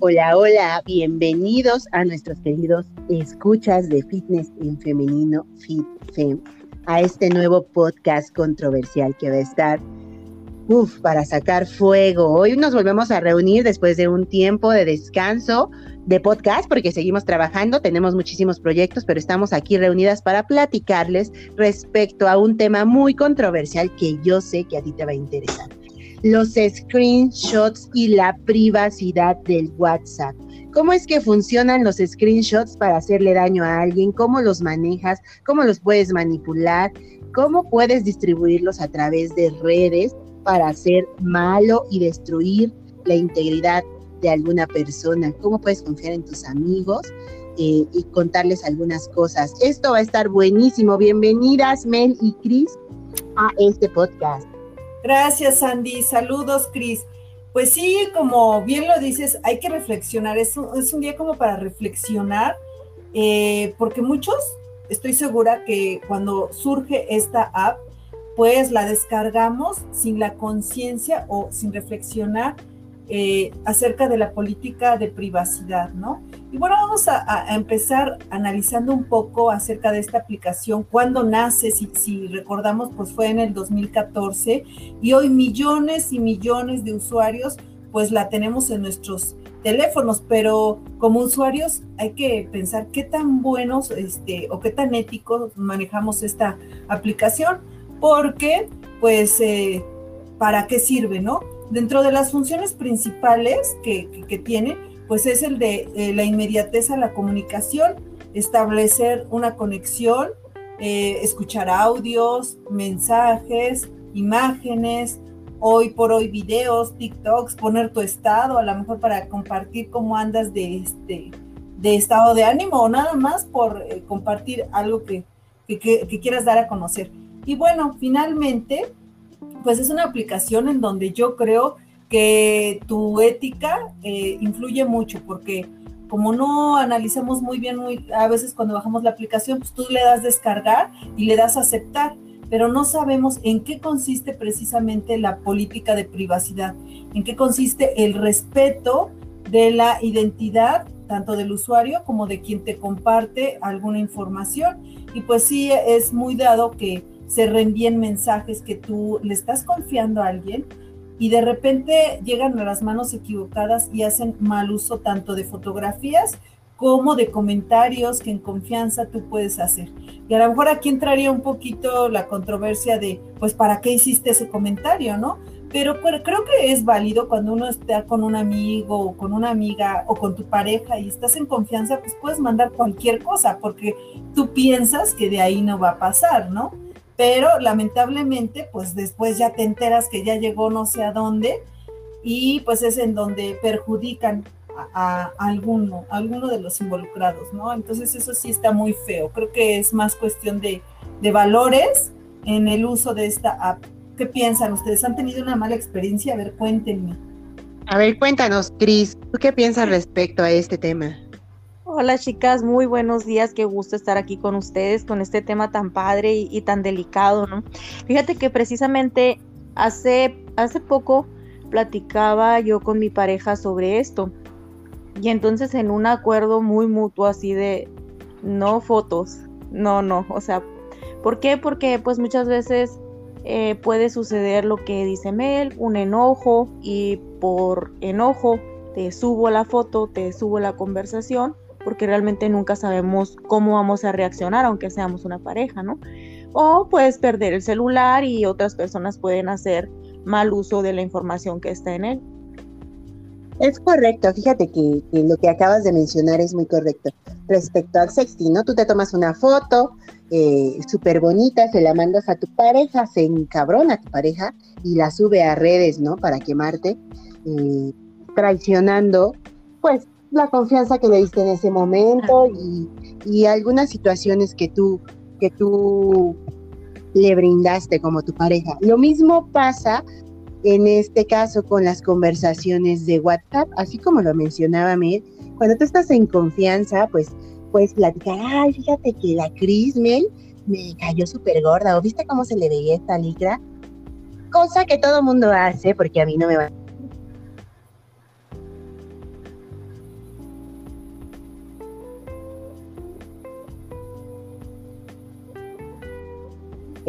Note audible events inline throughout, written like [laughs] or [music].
Hola, hola, bienvenidos a nuestros queridos escuchas de Fitness en Femenino FitFem, a este nuevo podcast controversial que va a estar, uff, para sacar fuego. Hoy nos volvemos a reunir después de un tiempo de descanso de podcast, porque seguimos trabajando, tenemos muchísimos proyectos, pero estamos aquí reunidas para platicarles respecto a un tema muy controversial que yo sé que a ti te va a interesar los screenshots y la privacidad del WhatsApp. ¿Cómo es que funcionan los screenshots para hacerle daño a alguien? ¿Cómo los manejas? ¿Cómo los puedes manipular? ¿Cómo puedes distribuirlos a través de redes para hacer malo y destruir la integridad de alguna persona? ¿Cómo puedes confiar en tus amigos? Eh, y contarles algunas cosas. Esto va a estar buenísimo. Bienvenidas, Mel y Chris, a este podcast. Gracias, Andy. Saludos, Cris. Pues sí, como bien lo dices, hay que reflexionar. Es un, es un día como para reflexionar, eh, porque muchos, estoy segura que cuando surge esta app, pues la descargamos sin la conciencia o sin reflexionar eh, acerca de la política de privacidad, ¿no? Y bueno, vamos a, empezar analizando un poco acerca de esta aplicación, cuándo nace, si, recordamos, pues fue en el 2014 y hoy millones y millones de usuarios pues la tenemos en nuestros teléfonos, pero como usuarios hay que pensar qué tan buenos este, o qué tan éticos manejamos esta aplicación, porque pues eh, para qué sirve, ¿no? Dentro de las funciones principales que, tiene, pues es el de eh, la inmediatez a la comunicación, establecer una conexión, eh, escuchar audios, mensajes, imágenes, hoy por hoy videos, TikToks, poner tu estado, a lo mejor para compartir cómo andas de este de estado de ánimo o nada más por eh, compartir algo que, que, quieras dar a conocer. Y bueno, finalmente, pues es una aplicación en donde yo creo que tu ética eh, influye mucho porque como no analizamos muy bien, muy, a veces cuando bajamos la aplicación, pues tú le das descargar y le das aceptar, pero no sabemos en qué consiste precisamente la política de privacidad, en qué consiste el respeto de la identidad tanto del usuario como de quien te comparte alguna información. Y pues sí, es muy dado que se reenvíen mensajes que tú le estás confiando a alguien y de repente llegan a las manos equivocadas y hacen mal uso tanto de fotografías como de comentarios que en confianza tú puedes hacer. Y a lo mejor aquí entraría un poquito la controversia de, pues, ¿para qué hiciste ese comentario, no? Pero, pero creo que es válido cuando uno está con un amigo o con una amiga o con tu pareja y estás en confianza, pues puedes mandar cualquier cosa porque tú piensas que de ahí no va a pasar, ¿no? Pero lamentablemente pues después ya te enteras que ya llegó no sé a dónde y pues es en donde perjudican a, alguno, alguno de los involucrados, ¿no? Entonces eso sí está muy feo. Creo que es más cuestión de, de valores en el uso de esta app. ¿Qué piensan ustedes? ¿Han tenido una mala experiencia? A ver, cuéntenme. A ver, cuéntanos, Cris, ¿tú qué piensas respecto a este tema? Hola chicas, muy buenos días, qué gusto estar aquí con ustedes con este tema tan padre y, tan delicado, ¿no? Fíjate que precisamente hace, hace poco platicaba yo con mi pareja sobre esto y entonces en un acuerdo muy mutuo así de no fotos, no, no, o sea, ¿por qué? Porque pues muchas veces eh, puede suceder lo que dice Mel, un enojo y por enojo te subo la foto, te subo la conversación porque realmente nunca sabemos cómo vamos a reaccionar, aunque seamos una pareja, ¿no? O puedes perder el celular y otras personas pueden hacer mal uso de la información que está en él. Es correcto, fíjate que, lo que acabas de mencionar es muy correcto. Respecto al sexting, ¿no? Tú te tomas una foto eh, súper bonita, se la mandas a tu pareja, se encabrona tu pareja y la sube a redes, ¿no? Para quemarte, eh, traicionando, pues la confianza que le diste en ese momento y, y, algunas situaciones que tú, que tú le brindaste como tu pareja. Lo mismo pasa en este caso con las conversaciones de WhatsApp, así como lo mencionaba Mel, cuando tú estás en confianza, pues puedes platicar, ay, fíjate que la Cris Mel me cayó súper gorda, o viste cómo se le veía esta licra, cosa que todo mundo hace, porque a mí no me va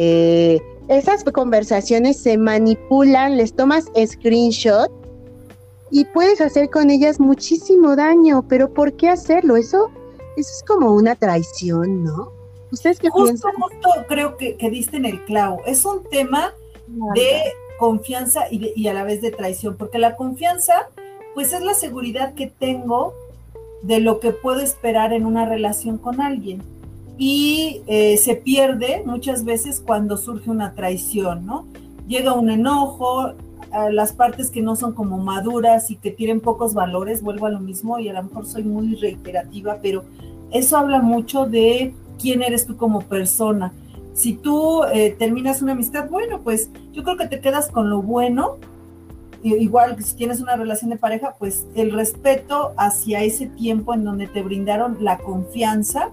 Eh, esas conversaciones se manipulan, les tomas screenshot y puedes hacer con ellas muchísimo daño, pero ¿por qué hacerlo? Eso, eso es como una traición, ¿no? ¿Ustedes qué justo, piensan? Justo creo que, que diste en el clavo. Es un tema de confianza y, y, a la vez de traición, porque la confianza, pues es la seguridad que tengo de lo que puedo esperar en una relación con alguien. Y eh, se pierde muchas veces cuando surge una traición, ¿no? Llega un enojo, a las partes que no son como maduras y que tienen pocos valores, vuelvo a lo mismo y a lo mejor soy muy reiterativa, pero eso habla mucho de quién eres tú como persona. Si tú eh, terminas una amistad, bueno, pues yo creo que te quedas con lo bueno igual si tienes una relación de pareja, pues el respeto hacia ese tiempo en donde te brindaron la confianza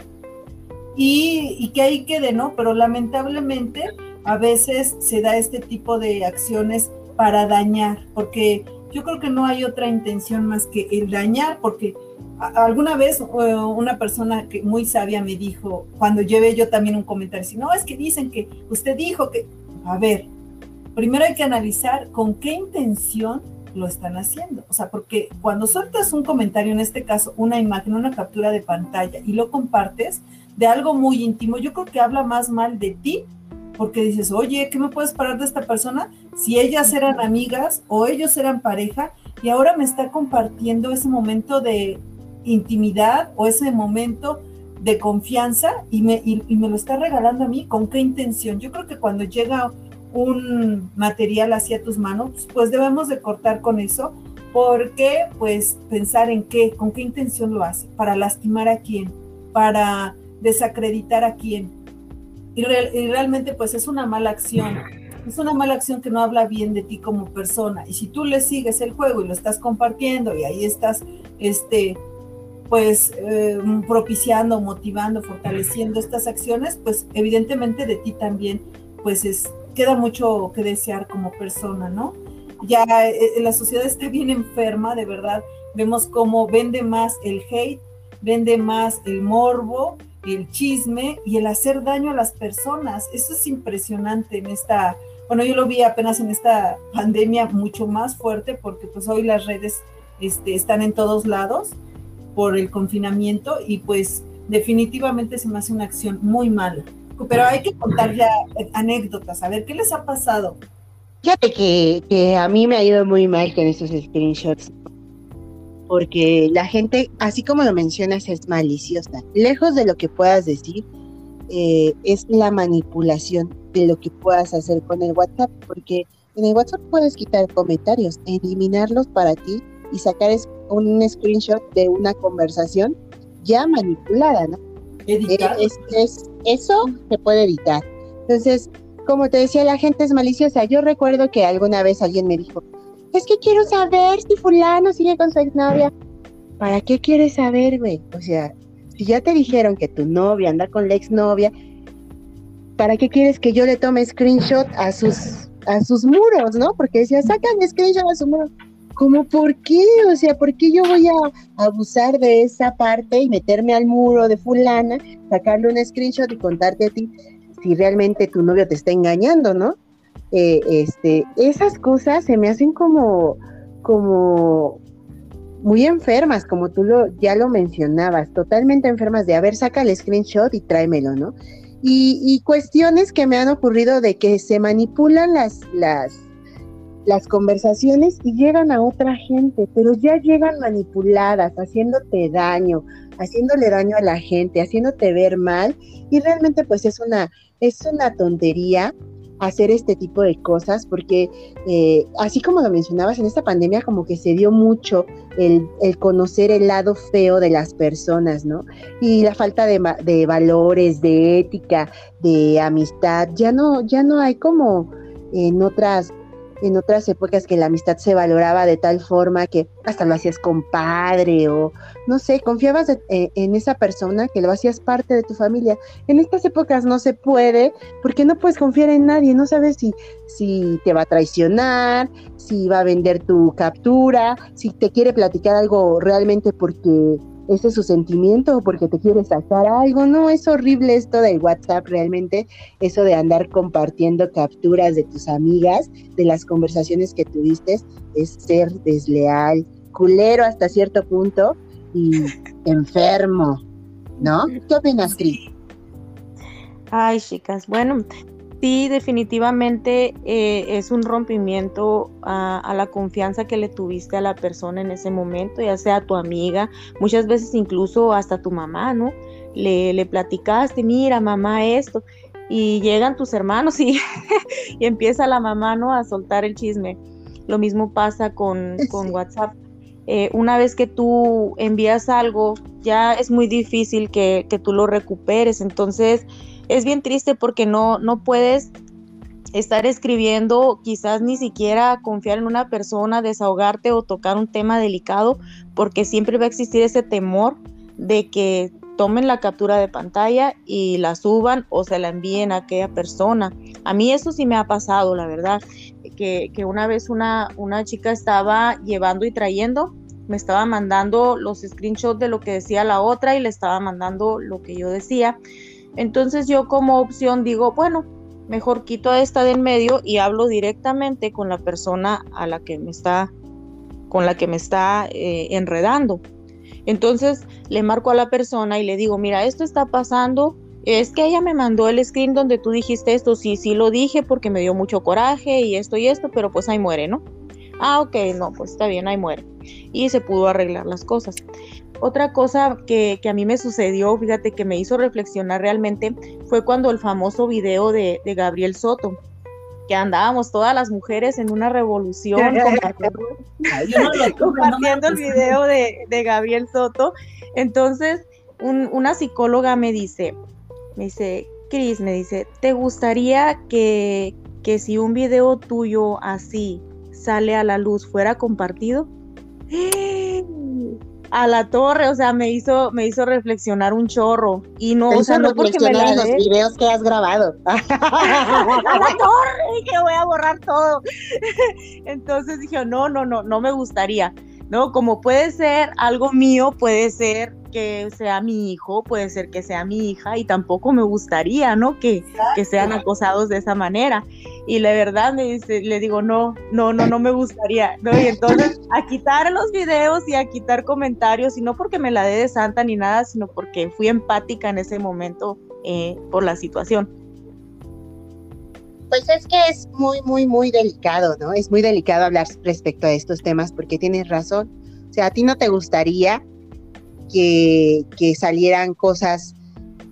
y, que ahí quede, ¿no? Pero lamentablemente a veces se da este tipo de acciones para dañar, porque yo creo que no hay otra intención más que el dañar, porque alguna vez una persona que muy sabia me dijo, cuando llevé yo también un comentario, si no, es que dicen que usted dijo que, a ver, primero hay que analizar con qué intención lo están haciendo. O sea, porque cuando sueltas un comentario, en este caso una imagen, una captura de pantalla y lo compartes de algo muy íntimo, yo creo que habla más mal de ti porque dices, oye, ¿qué me puedes parar de esta persona? Si ellas eran amigas o ellos eran pareja y ahora me está compartiendo ese momento de intimidad o ese momento de confianza y me, y me lo está regalando a mí, ¿con qué intención? Yo creo que cuando llega un material hacia tus manos, pues debemos de cortar con eso, porque pues pensar en qué, con qué intención lo hace, para lastimar a quién, para desacreditar a quién. Y, realmente pues es una mala acción, es una mala acción que no habla bien de ti como persona. Y si tú le sigues el juego y lo estás compartiendo y ahí estás, este, pues eh, propiciando, motivando, fortaleciendo estas acciones, pues evidentemente de ti también, pues es, queda mucho que desear como persona, ¿no? Ya eh, la sociedad está bien enferma, de verdad. Vemos cómo vende más el hate, vende más el morbo, el chisme y el hacer daño a las personas. Eso es impresionante en esta, bueno, yo lo vi apenas en esta pandemia mucho más fuerte porque pues hoy las redes este, están en todos lados por el confinamiento y pues definitivamente se me hace una acción muy mala pero hay que contar ya anécdotas, a ver, ¿qué les ha pasado? Fíjate que, que a mí me ha ido muy mal con esos screenshots, porque la gente, así como lo mencionas, es maliciosa. Lejos de lo que puedas decir, eh, es la manipulación de lo que puedas hacer con el WhatsApp, porque en el WhatsApp puedes quitar comentarios, eliminarlos para ti y sacar un screenshot de una conversación ya manipulada, ¿no? Es, eso se puede evitar. Entonces, como te decía, la gente es maliciosa. Yo recuerdo que alguna vez alguien me dijo, es que quiero saber si fulano sigue con su exnovia. ¿Para qué quieres saber, güey? O sea, si ya te dijeron que tu novia anda con la exnovia, ¿para qué quieres que yo le tome screenshot a sus, a sus muros, no? Porque decía, sacan screenshot a su muro como por qué, o sea, ¿por qué yo voy a abusar de esa parte y meterme al muro de fulana, sacarle un screenshot y contarte a ti si realmente tu novio te está engañando, ¿no? Eh, este, esas cosas se me hacen como, como muy enfermas, como tú lo, ya lo mencionabas, totalmente enfermas de, a ver, saca el screenshot y tráemelo, ¿no? Y, y cuestiones que me han ocurrido de que se manipulan las, las, las conversaciones y llegan a otra gente, pero ya llegan manipuladas, haciéndote daño, haciéndole daño a la gente, haciéndote ver mal y realmente pues es una es una tontería hacer este tipo de cosas porque eh, así como lo mencionabas en esta pandemia como que se dio mucho el, conocer el lado feo de las personas, ¿no? Y la falta de, de valores, de ética, de amistad, ya no, ya no hay como en otras en otras épocas que la amistad se valoraba de tal forma que hasta lo hacías compadre o no sé, confiabas eh, en esa persona que lo hacías parte de tu familia. En estas épocas no se puede porque no puedes confiar en nadie, no sabes si, si te va a traicionar, si va a vender tu captura, si te quiere platicar algo realmente porque ese es su sentimiento o porque te quiere sacar algo. No, es horrible esto del WhatsApp realmente, eso de andar compartiendo capturas de tus amigas, de las conversaciones que tuviste, es ser desleal, culero hasta cierto punto y [laughs] enfermo, ¿no? ¿Qué opinas, Cris? Ay, chicas, bueno, sí, definitivamente eh, es un rompimiento a, la confianza que le tuviste a la persona en ese momento, ya sea tu amiga, muchas veces incluso hasta tu mamá, ¿no? Le, le platicaste, mira, mamá, esto, y llegan tus hermanos [laughs] y, y, empieza la mamá, ¿no? A soltar el chisme. Lo mismo pasa con, con WhatsApp. Eh, una vez que tú envías algo, ya es muy difícil que, que tú lo recuperes. Entonces, es bien triste porque no, no puedes estar escribiendo, quizás ni siquiera confiar en una persona, desahogarte o tocar un tema delicado, porque siempre va a existir ese temor de que tomen la captura de pantalla y la suban o se la envíen a aquella persona. A mí eso sí me ha pasado, la verdad, que, que una vez una, una chica estaba llevando y trayendo, me estaba mandando los screenshots de lo que decía la otra y le estaba mandando lo que yo decía. Entonces yo como opción digo, bueno, mejor quito a esta de en medio y hablo directamente con la persona a la que me está, con la que me está eh, enredando. Entonces le marco a la persona y le digo, mira, esto está pasando, es que ella me mandó el screen donde tú dijiste esto, sí, sí lo dije porque me dio mucho coraje y esto y esto, pero pues ahí muere, ¿no? Ah, ok, no, pues está bien, ahí muere. Y se pudo arreglar las cosas. Otra cosa que, a mí me sucedió, fíjate que me hizo reflexionar realmente, fue cuando el famoso video de, Gabriel Soto, que andábamos todas las mujeres en una revolución [laughs] compartiendo, el video de, Gabriel Soto. Entonces, una psicóloga me dice, me dice, Cris, me dice, ¿te gustaría que, que si un video tuyo así sale a la luz fuera compartido? a la torre, o sea, me hizo, me hizo reflexionar un chorro. Y no, o sea, no porque me la los videos que has grabado. [laughs] a la torre, que voy a borrar todo. [laughs] Entonces dije, no, no, no, no me gustaría. ¿No? Como puede ser algo mío, puede ser que sea mi hijo, puede ser que sea mi hija y tampoco me gustaría, ¿no? Que, que sean acosados de esa manera. Y la verdad me dice, le digo, no, no, no, no me gustaría, ¿no? Y entonces a quitar los videos y a quitar comentarios, y no porque me la dé de santa ni nada, sino porque fui empática en ese momento eh, por la situación. Pues es que es muy, muy, muy delicado, ¿no? Es muy delicado hablar respecto a estos temas porque tienes razón. O sea, a ti no te gustaría que, salieran cosas,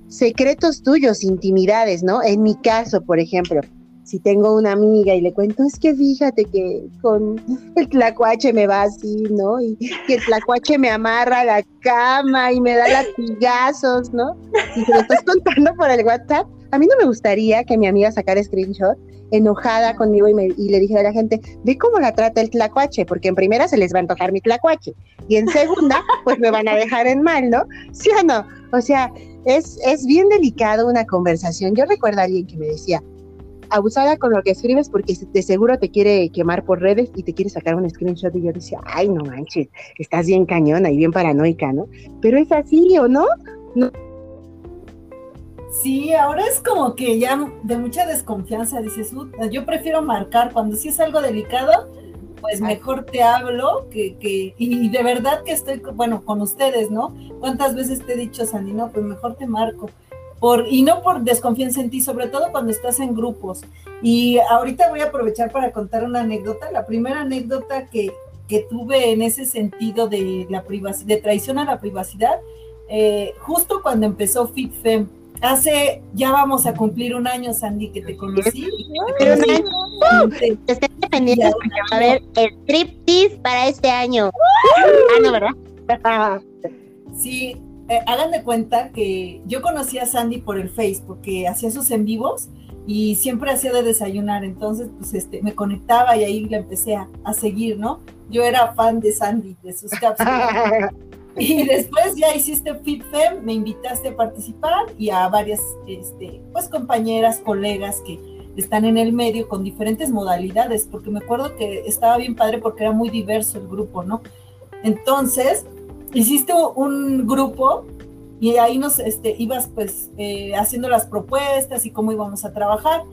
secretos tuyos, intimidades, ¿no? En mi caso, por ejemplo, si tengo una amiga y le cuento, es que fíjate que con [laughs] el tlacuache me va así, ¿no? Y que el tlacuache me amarra a la cama y me da latigazos, ¿no? Y te lo estás contando por el WhatsApp, a mí no me gustaría que mi amiga sacara screenshot enojada conmigo y, le dijera a la gente, ve cómo la trata el tlacuache, porque en primera se les va a antojar mi tlacuache y en segunda, [laughs] pues me van a dejar en mal, ¿no? ¿Sí o no? O sea, es, es bien delicado una conversación. Yo recuerdo a alguien que me decía, abusada con lo que escribes porque de seguro te quiere quemar por redes y te quiere sacar un screenshot y yo decía, ay, no manches, estás bien cañona y bien paranoica, ¿no? Pero es así, ¿o no? no Sí, ahora es como que ya de mucha desconfianza dices, yo prefiero marcar cuando sí es algo delicado, pues mejor te hablo que, que, y de verdad que estoy, bueno, con ustedes, ¿no? ¿Cuántas veces te he dicho, Sandy, no, pues mejor te marco? Por, y no por desconfianza en ti, sobre todo cuando estás en grupos. Y ahorita voy a aprovechar para contar una anécdota. La primera anécdota que, que tuve en ese sentido de la de traición a la privacidad, eh, justo cuando empezó FitFem Hace, ya vamos a cumplir un año, Sandy, que te conocí. Estoy pendiente porque va a haber striptease para este año. ah, no, ¿verdad? sí, eh, hagan de cuenta que yo conocí a Sandy por el Facebook, que hacía sus en vivos y siempre hacía de desayunar, entonces pues este me conectaba y ahí le empecé a, a seguir, ¿no? Yo era fan de Sandy, de sus [laughs] cápsulas. [laughs] Y después ya hiciste FitFem, me invitaste a participar y a varias este, pues, compañeras, colegas que están en el medio con diferentes modalidades, porque me acuerdo que estaba bien padre porque era muy diverso el grupo, ¿no? Entonces, hiciste un grupo y ahí nos este, ibas pues eh, haciendo las propuestas y cómo íbamos a trabajar.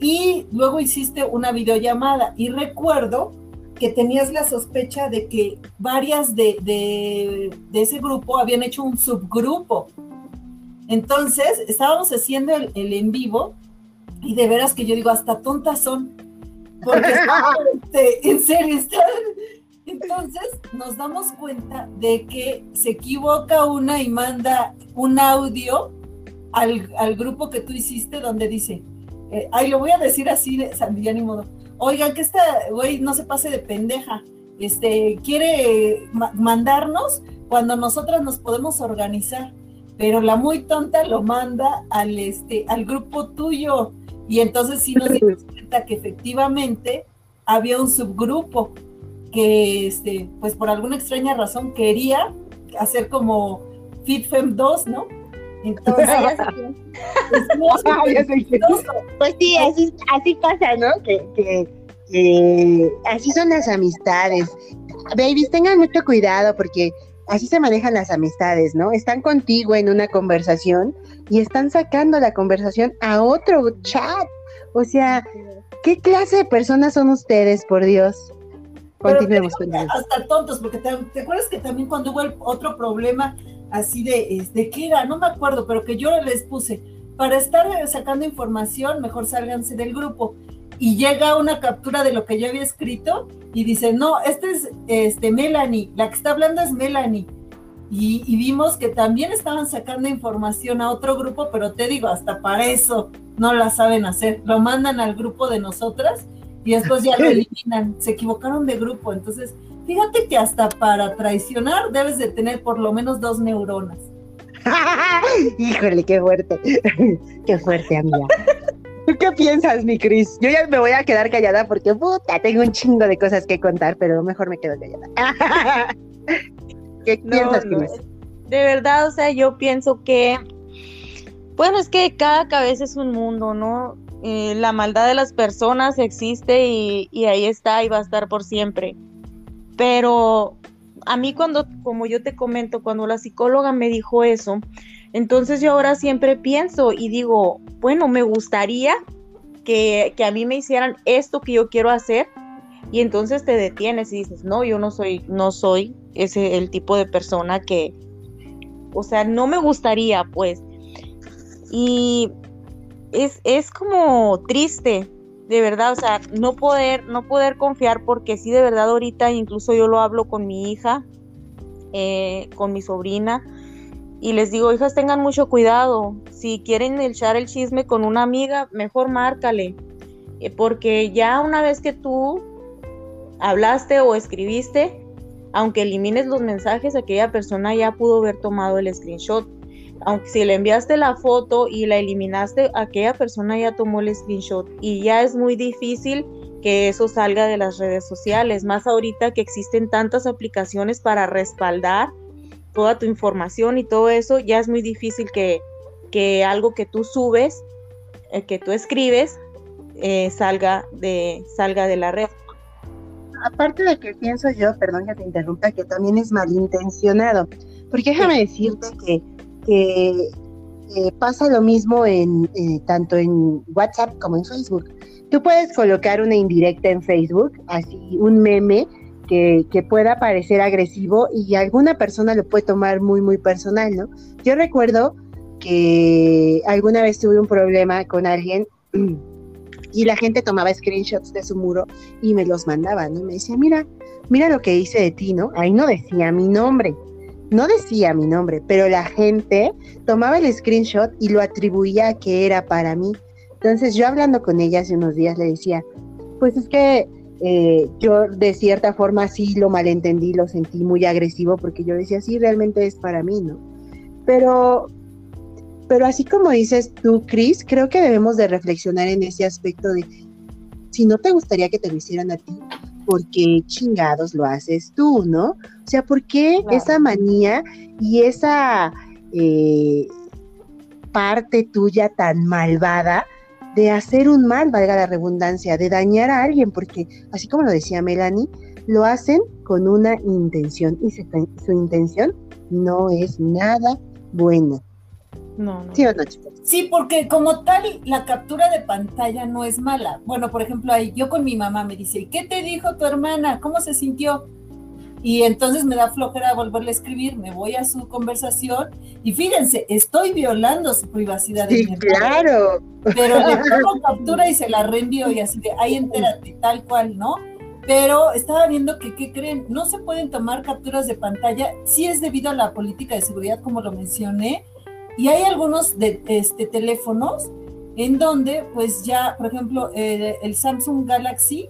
Y luego hiciste una videollamada y recuerdo que tenías la sospecha de que varias de, de, ese grupo habían hecho un subgrupo. Entonces, estábamos haciendo el, el, en vivo y de veras que yo digo, hasta tontas son. Porque, [laughs] este, en serio, están, entonces nos damos cuenta de que se equivoca una y manda un audio al, grupo que tú hiciste donde dice, eh, ay, lo voy a decir así, de ni modo. Oigan, que esta güey no se pase de pendeja. Este, quiere mandarnos cuando nosotras nos podemos organizar, pero la muy tonta lo manda al, este, al grupo tuyo. Y entonces sí nos dimos [laughs] cuenta que efectivamente había un subgrupo que, este, pues por alguna extraña razón quería hacer como FitFem 2, ¿no? Entonces, [laughs] [laughs] pues sí, así, así pasa, ¿no? Que, que, así son las amistades. Babies, tengan mucho cuidado porque así se manejan las amistades, ¿no? Están contigo en una conversación y están sacando la conversación a otro chat. O sea, ¿qué clase de personas son ustedes, por Dios? Continuemos Hasta tontos, porque te, acuerdas que también cuando hubo otro problema así de, de qué era, no me acuerdo, pero que yo les puse, para estar sacando información, mejor sálganse del grupo. Y llega una captura de lo que yo había escrito y dice, no, este es este, Melanie, la que está hablando es Melanie. Y, y, vimos que también estaban sacando información a otro grupo, pero te digo, hasta para eso no la saben hacer. Lo mandan al grupo de nosotras y después ya lo eliminan. Se equivocaron de grupo. Entonces, fíjate que hasta para traicionar debes de tener por lo menos dos neuronas. [laughs] Híjole, qué fuerte. [laughs] qué fuerte, amiga. ¿Tú qué piensas, mi Cris? Yo ya me voy a quedar callada porque puta, tengo un chingo de cosas que contar, pero mejor me quedo callada. [laughs] ¿Qué piensas, Cris? De verdad, o sea, yo pienso que, bueno, es que cada cabeza es un mundo, ¿no? Eh, la maldad de las personas existe y, ahí está y va a estar por siempre. Pero a mí cuando, como yo te comento, cuando la psicóloga me dijo eso, entonces yo ahora siempre pienso y digo, bueno, me gustaría que, que, a mí me hicieran esto que yo quiero hacer y entonces te detienes y dices, no, yo no soy, no soy ese el tipo de persona que, o sea, no me gustaría, pues. Y es, como triste, de verdad, o sea, no poder, no poder confiar porque sí, de verdad, ahorita incluso yo lo hablo con mi hija, eh, con mi sobrina, y les digo, hijas, tengan mucho cuidado, si quieren echar el chisme con una amiga, mejor márcale, eh, porque ya una vez que tú hablaste o escribiste, aunque elimines los mensajes, aquella persona ya pudo haber tomado el screenshot si le enviaste la foto y la eliminaste, aquella persona ya tomó el screenshot y ya es muy difícil que eso salga de las redes sociales, más ahorita que existen tantas aplicaciones para respaldar toda tu información y todo eso, ya es muy difícil que, que algo que tú subes, eh, que tú escribes, eh, salga, de, salga de la red. Aparte de que pienso yo, perdón que te interrumpa, que también es malintencionado, porque déjame decirte que que pasa lo mismo en eh, tanto en WhatsApp como en Facebook. Tú puedes colocar una indirecta en Facebook, así un meme que, que, pueda parecer agresivo y alguna persona lo puede tomar muy, muy personal, ¿no? Yo recuerdo que alguna vez tuve un problema con alguien [clears throat] y la gente tomaba screenshots de su muro y me los mandaba, ¿no? Me decía, mira, mira lo que hice de ti, ¿no? Ahí no decía mi nombre, no decía mi nombre, pero la gente tomaba el screenshot y lo atribuía a que era para mí. Entonces yo hablando con ella hace unos días le decía, pues es que eh, yo de cierta forma sí lo malentendí, lo sentí muy agresivo porque yo decía, sí, realmente es para mí, ¿no? Pero, pero así como dices tú, Cris, creo que debemos de reflexionar en ese aspecto de si no te gustaría que te lo hicieran a ti, ¿por qué chingados lo haces tú, no? O sea, ¿por qué esa manía y esa eh, parte tuya tan malvada de hacer un mal, valga la redundancia, de dañar a alguien? Porque, así como lo decía Melanie, lo hacen con una intención y su intención no es nada buena. No, no. ¿Sí o no, Sí, porque como tal, la captura de pantalla no es mala. Bueno, por ejemplo, ahí yo con mi mamá me dice, ¿y qué te dijo tu hermana? ¿Cómo se sintió? Y entonces me da flojera volverle a escribir, me voy a su conversación y fíjense, estoy violando su privacidad. Sí, claro. Pero le [laughs] pongo captura y se la reenvío y así de, ahí entérate, tal cual, ¿no? Pero estaba viendo que, ¿qué creen? No se pueden tomar capturas de pantalla, sí es debido a la política de seguridad, como lo mencioné, y hay algunos de, este, teléfonos en donde, pues ya, por ejemplo, el Samsung Galaxy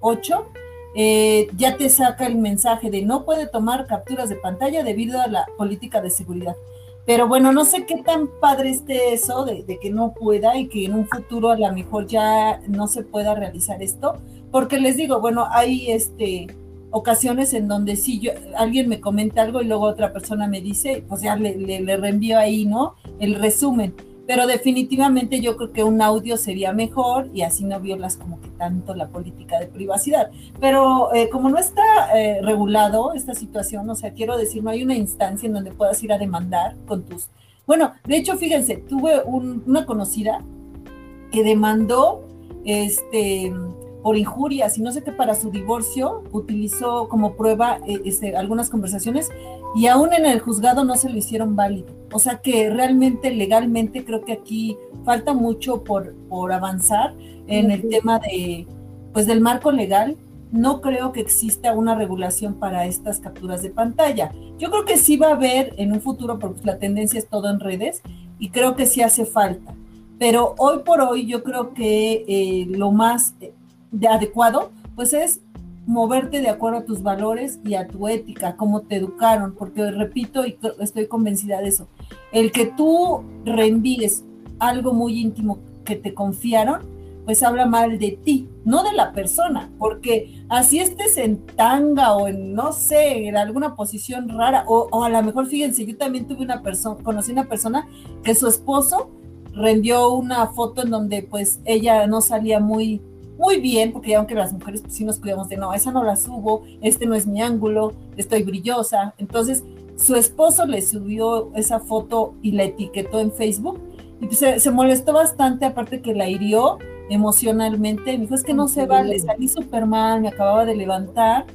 8 eh, ya te saca el mensaje de no puede tomar capturas de pantalla debido a la política de seguridad. Pero bueno, no sé qué tan padre esté eso de, de, que no pueda y que en un futuro a lo mejor ya no se pueda realizar esto, porque les digo, bueno, hay este ocasiones en donde sí yo, alguien me comenta algo y luego otra persona me dice, pues ya le, le, reenvío ahí, ¿no? El resumen. Pero definitivamente yo creo que un audio sería mejor y así no violas como que tanto la política de privacidad. Pero eh, como no está eh, regulado esta situación, o sea, quiero decir, no hay una instancia en donde puedas ir a demandar con tus... Bueno, de hecho, fíjense, tuve una conocida que demandó este por injurias y no sé qué para su divorcio utilizó como prueba eh, este, algunas conversaciones y aún en el juzgado no se lo hicieron válido. O sea que realmente legalmente creo que aquí falta mucho por, por avanzar en el tema de pues del marco legal. No creo que exista una regulación para estas capturas de pantalla. Yo creo que sí va a haber en un futuro, porque la tendencia es todo en redes, y creo que sí hace falta. Pero hoy por hoy yo creo que eh, lo más de adecuado, pues es moverte de acuerdo a tus valores y a tu ética, cómo te educaron, porque repito y estoy convencida de eso, el que tú reenvíes algo muy íntimo que te confiaron, pues habla mal de ti, no de la persona, porque así estés en tanga o en, no sé, en alguna posición rara, o, o a lo mejor, fíjense, yo también tuve una persona, conocí una persona que su esposo rendió una foto en donde pues ella no salía muy muy bien, porque aunque las mujeres pues, sí nos cuidamos de no, esa no la subo, este no es mi ángulo, estoy brillosa. Entonces, su esposo le subió esa foto y la etiquetó en Facebook y pues, se, molestó bastante, aparte que la hirió emocionalmente. Me dijo, es que no se vale, salí súper mal, me acababa de levantar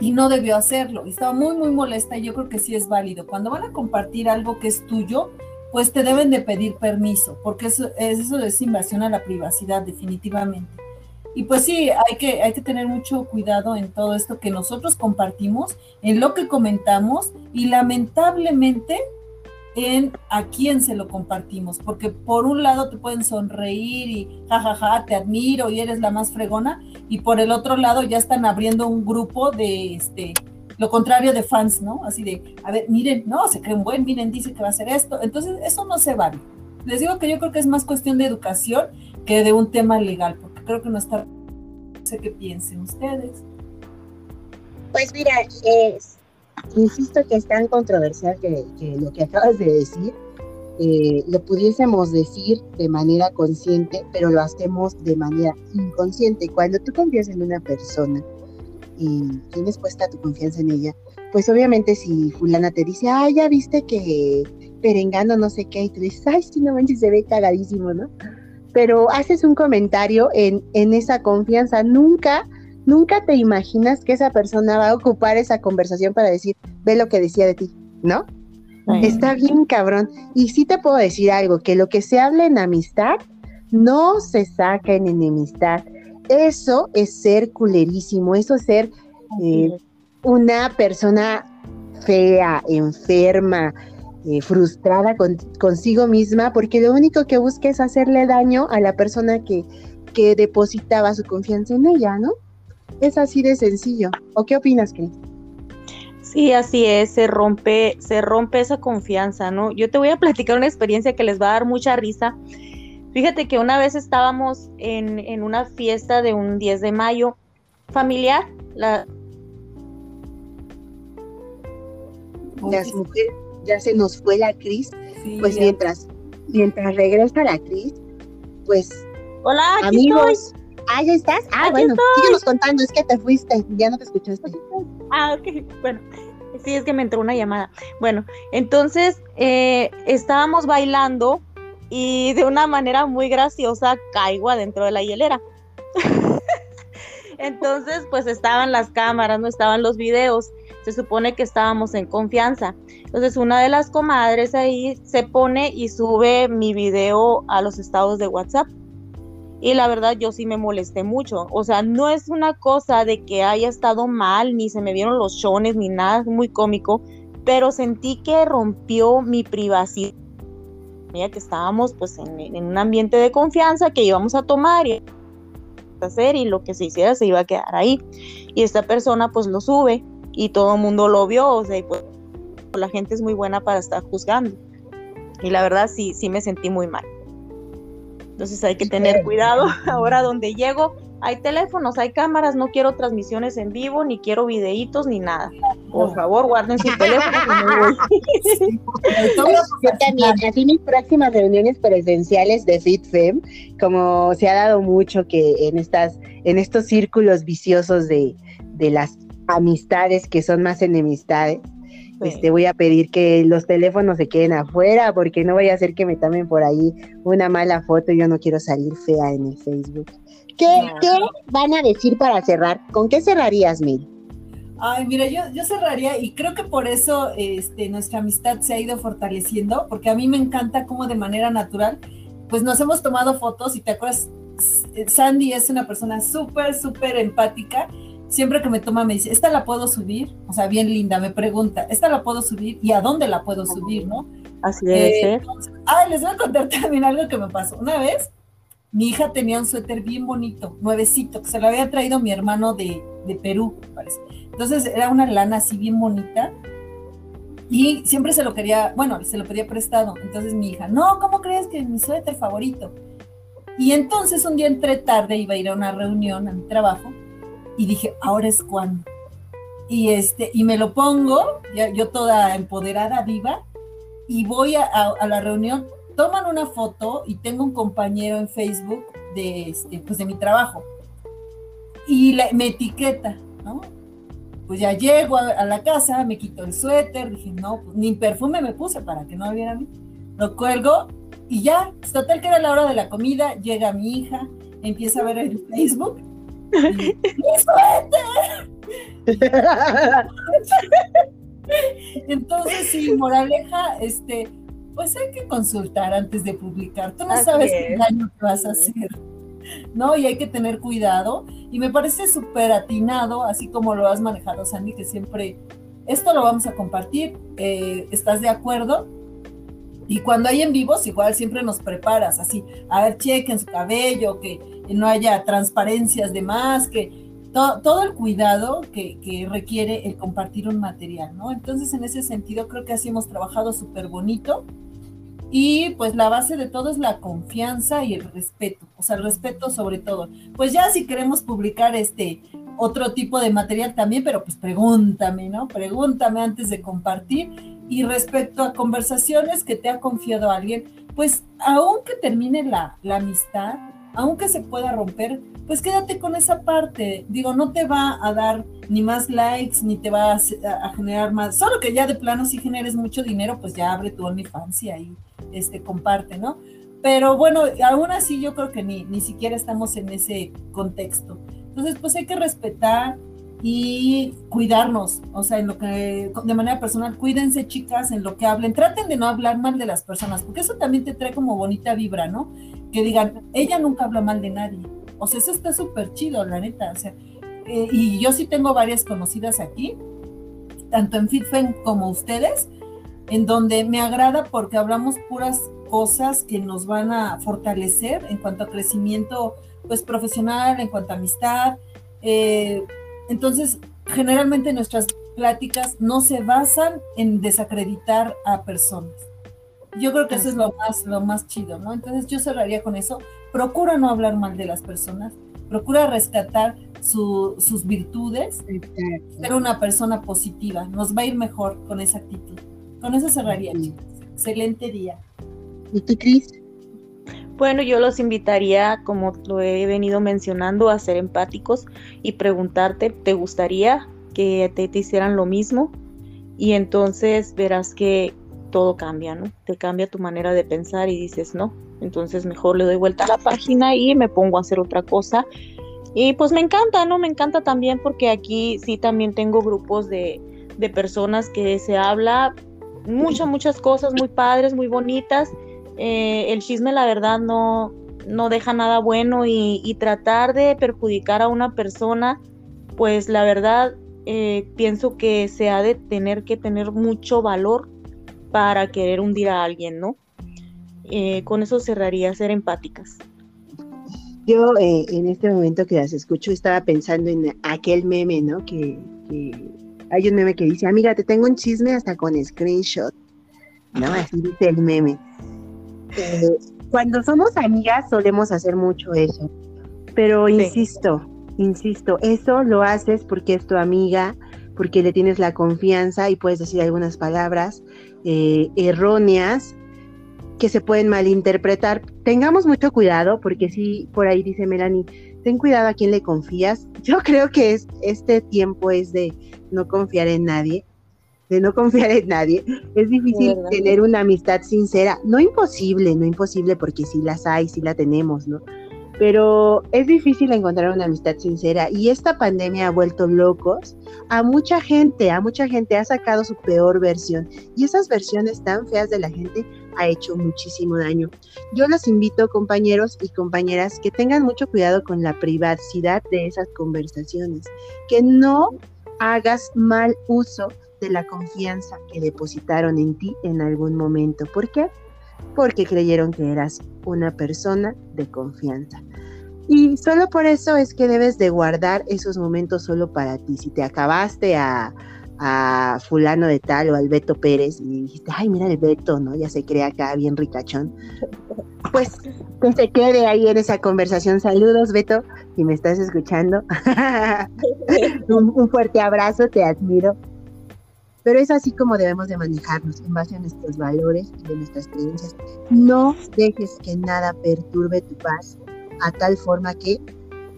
y no debió hacerlo. Y estaba muy, muy molesta y yo creo que sí es válido. Cuando van a compartir algo que es tuyo, pues te deben de pedir permiso, porque eso, eso es invasión a la privacidad definitivamente. Y pues sí, hay que, hay que tener mucho cuidado en todo esto que nosotros compartimos, en lo que comentamos y lamentablemente en a quién se lo compartimos, porque por un lado te pueden sonreír y jajaja, te admiro y eres la más fregona, y por el otro lado ya están abriendo un grupo de este lo contrario de fans, ¿no? Así de, a ver, miren, no, se creen buen, miren, dice que va a hacer esto. Entonces, eso no se vale. Les digo que yo creo que es más cuestión de educación que de un tema legal, porque creo que no está. No sé qué piensen ustedes. Pues mira, es, insisto que es tan controversial que, lo que acabas de decir, eh, lo pudiésemos decir de manera consciente, pero lo hacemos de manera inconsciente. Cuando tú confías en una persona, y tienes puesta tu confianza en ella, pues obviamente si fulana te dice, ay, ya viste que perengano no sé qué, y tú dices, ay, sí, no manches, se ve cagadísimo, ¿no? Pero haces un comentario en, en esa confianza, nunca, nunca te imaginas que esa persona va a ocupar esa conversación para decir, ve lo que decía de ti, ¿no? Está bien, cabrón. Y sí te puedo decir algo, que lo que se habla en amistad no se saca en enemistad eso es ser culerísimo, eso es ser eh, una persona fea, enferma, eh, frustrada consigo misma, porque lo único que busca es hacerle daño a la persona que, que depositaba su confianza en ella, ¿no? Es así de sencillo. ¿O qué opinas, Cris? Sí, así es, se rompe, se rompe esa confianza, ¿no? Yo te voy a platicar una experiencia que les va a dar mucha risa. Fíjate que una vez estábamos en, una fiesta de un 10 de mayo familiar. La... ya se nos fue la Cris. pues mientras, mientras regresa la Cris, pues. Hola, amigos. Ah, ya estás. Ah, bueno, síguenos contando, es que te fuiste, ya no te escuchaste. Ah, ok, bueno. Sí, es que me entró una llamada. Bueno, entonces eh, estábamos bailando y de una manera muy graciosa caigo adentro de la hielera. [laughs] entonces, pues estaban las cámaras, no estaban los videos. Se supone que estábamos en confianza. Entonces, una de las comadres ahí se pone y sube mi video a los estados de WhatsApp. Y la verdad yo sí me molesté mucho. O sea, no es una cosa de que haya estado mal, ni se me vieron los chones, ni nada, muy cómico, pero sentí que rompió mi privacidad. Que estábamos pues en, un ambiente de confianza que íbamos a tomar y hacer y lo que se hiciera se iba a quedar ahí. Y esta persona pues lo sube y todo el mundo lo vio, o sea, y pues la gente es muy buena para estar juzgando. Y la verdad sí, sí me sentí muy mal. Entonces hay que tener cuidado. [laughs] Ahora donde llego hay teléfonos, hay cámaras, no quiero transmisiones en vivo, ni quiero videitos, ni nada. Por favor, guarden sus teléfonos. Yo también, así mis próximas reuniones presenciales de FitFem, como se ha dado mucho que en estas, en estos círculos viciosos de las amistades que son más enemistades, pues te voy a pedir que los teléfonos se queden afuera porque no voy a hacer que me tomen por ahí una mala foto. Yo no quiero salir fea en el Facebook. ¿Qué, van a decir para cerrar? ¿Con qué cerrarías, Mil? Ay, mira, yo, yo cerraría y creo que por eso este, nuestra amistad se ha ido fortaleciendo, porque a mí me encanta cómo de manera natural, pues nos hemos tomado fotos y te acuerdas, Sandy es una persona súper, súper empática siempre que me toma me dice, ¿esta la puedo subir? O sea, bien linda, me pregunta, ¿esta la puedo subir? ¿Y a dónde la puedo subir, no? Así debe eh, ser. ah, les voy a contar [laughs] también algo que me pasó. Una vez, mi hija tenía un suéter bien bonito, nuevecito, que se lo había traído mi hermano de, de Perú, parece. Entonces era una lana así bien bonita y siempre se lo quería, bueno, se lo pedía prestado. Entonces mi hija, no, ¿cómo crees que es mi suéter favorito? Y entonces un día entré tarde, iba a ir a una reunión a mi trabajo y dije, ahora es cuando. Y, este, y me lo pongo, yo toda empoderada, viva, y voy a, la reunión, toman una foto y tengo un compañero en Facebook de, este, pues de mi trabajo. Y me etiqueta, ¿no? Pues ya llego a, la casa, me quito el suéter, dije, no, pues, ni perfume me puse para que no viera Lo cuelgo y ya, total que era la hora de la comida, llega mi hija, empieza a ver el Facebook [laughs] [laughs] Entonces, sí, moraleja, este, pues hay que consultar antes de publicar. Tú no sabes qué daño te vas a hacer. ¿no? Y hay que tener cuidado. Y me parece súper atinado, así como lo has manejado, Sandy, que siempre esto lo vamos a compartir. Eh, ¿Estás de acuerdo? Y cuando hay en vivos, igual siempre nos preparas, así, a ver, chequen su cabello, que no haya transparencias de más, que todo el cuidado que, requiere el compartir un material, ¿no? Entonces, en ese sentido, creo que así hemos trabajado súper bonito. Y pues la base de todo es la confianza y el respeto, o sea, el respeto sobre todo. Pues ya si queremos publicar este otro tipo de material también, pero pues pregúntame, ¿no? Pregúntame antes de compartir y respecto a conversaciones que te ha confiado alguien, pues aunque termine la amistad, aunque se pueda romper, pues quédate con esa parte. Digo, no te va a dar ni más likes, ni te va a, generar más. Solo que ya de plano si generes mucho dinero, pues ya abre tu OnlyFans y ahí este, comparte, ¿no? Pero bueno, aún así yo creo que ni, ni siquiera estamos en ese contexto. Entonces, pues hay que respetar, y cuidarnos, o sea, en lo que, de manera personal, cuídense chicas en lo que hablen, traten de no hablar mal de las personas, porque eso también te trae como bonita vibra, ¿no? Que digan, ella nunca habla mal de nadie, o sea, eso está súper chido, la neta, eh, y yo sí tengo varias conocidas aquí, tanto en FitFen como ustedes, en donde me agrada porque hablamos puras cosas que nos van a fortalecer en cuanto a crecimiento, pues profesional, en cuanto a amistad, eh, entonces, generalmente nuestras pláticas no se basan en desacreditar a personas. Yo creo que eso es lo más, lo más chido, ¿no? Entonces yo cerraría con eso. Procura no hablar mal de las personas, procura rescatar sus virtudes, ser una persona positiva. Nos va a ir mejor con esa actitud. Con eso cerraría, chicas. Excelente día. ¿Y tú, Cris? Bueno, yo los invitaría, como lo he venido mencionando, a ser empáticos y preguntarte, ¿te gustaría que te, hicieran lo mismo? y entonces verás que todo cambia, ¿no? Te cambia tu manera de pensar y dices, no, entonces mejor le doy vuelta a la página y me pongo a hacer otra cosa. Y pues me encanta, ¿no? Me encanta también porque aquí sí también tengo grupos de, de personas que se habla muchas, muchas cosas muy padres, muy bonitas. Eh, el chisme, la verdad, no, no deja nada bueno y, tratar de perjudicar a una persona, pues la verdad, eh, pienso que se ha de tener que tener mucho valor para querer hundir a alguien, ¿no? Eh, con eso cerraría, ser empáticas. Yo en este momento que las escucho estaba pensando en aquel meme, ¿no? Que, que hay un meme que dice, amiga, te tengo un chisme hasta con screenshot. ¿No? Así dice el meme. Eh, cuando somos amigas solemos hacer mucho eso. Pero insisto, insisto, eso lo haces porque es tu amiga, porque le tienes la confianza y puedes decir algunas palabras eh, erróneas que se pueden malinterpretar. Tengamos mucho cuidado porque sí, por ahí dice Melanie, ten cuidado a quién le confías. [laughs] Yo creo que es, este tiempo es de no confiar en nadie, de no confiar en nadie. Es difícil tener una amistad sincera, no imposible, no imposible porque sí las hay, sí la tenemos, ¿no? Pero es difícil encontrar una amistad sincera y esta pandemia ha vuelto locos a mucha gente, a mucha gente ha sacado su peor versión y esas versiones tan feas de la gente ha hecho muchísimo daño. Yo los invito, compañeros y compañeras, que tengan mucho cuidado con la privacidad de esas conversaciones, que no hagas mal uso de la confianza que depositaron en ti en algún momento. ¿Por qué? Porque creyeron que eras una persona de confianza. Y solo por eso es que debes de guardar esos momentos solo para ti. Si te acabaste a, fulano de tal o al Beto Pérez y dijiste, ay, mira el Beto, ¿no? Ya se cree acá bien ricachón. Pues que se quede ahí en esa conversación. Saludos, Beto, si me estás escuchando. [laughs] un, fuerte abrazo, te admiro. Pero es así como debemos de manejarnos en base a nuestros valores y de nuestras creencias. No dejes que nada perturbe tu paz a tal forma que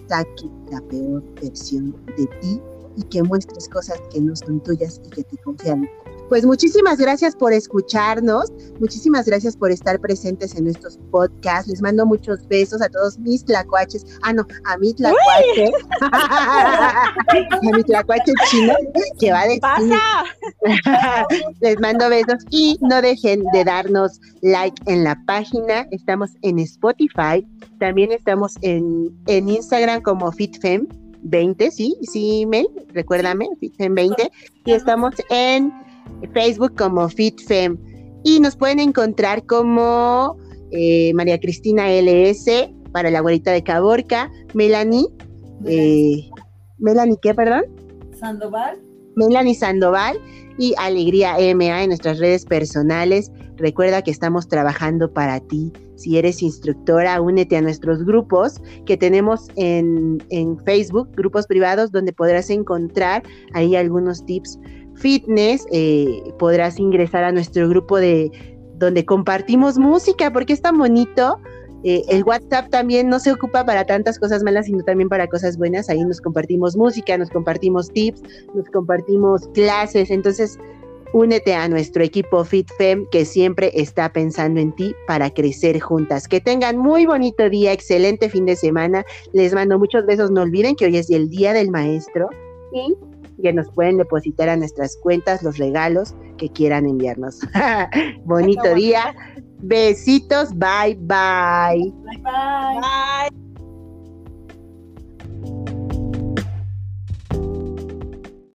saque la peor versión de ti y que muestres cosas que no son tuyas y que te confían. Pues muchísimas gracias por escucharnos, muchísimas gracias por estar presentes en estos podcasts. Les mando muchos besos a todos mis tlacuaches. Ah, no, a mi tlacuache. [laughs] a mi tlacuache chino que va de pasa? [laughs] Les mando besos y no dejen de darnos like en la página. Estamos en Spotify, también estamos en, en Instagram como FitFem 20, sí, sí, Mel, recuérdame, FitFem 20. Y estamos en Facebook como FitFem. Y nos pueden encontrar como eh, María Cristina LS para la abuelita de Caborca, Melanie, eh, Melanie, ¿qué, perdón? Sandoval. Melanie Sandoval y Alegría MA en nuestras redes personales. Recuerda que estamos trabajando para ti. Si eres instructora, únete a nuestros grupos que tenemos en, Facebook, grupos privados, donde podrás encontrar ahí algunos tips fitness. Eh, podrás ingresar a nuestro grupo de donde compartimos música, porque es tan bonito. Eh, el WhatsApp también no se ocupa para tantas cosas malas, sino también para cosas buenas. Ahí nos compartimos música, nos compartimos tips, nos compartimos clases. Entonces, Únete a nuestro equipo FitFem que siempre está pensando en ti para crecer juntas. Que tengan muy bonito día, excelente fin de semana. Les mando muchos besos. No olviden que hoy es el Día del Maestro y que nos pueden depositar a nuestras cuentas los regalos que quieran enviarnos. [laughs] bonito día. Besitos. Bye, bye. Bye, bye. Bye.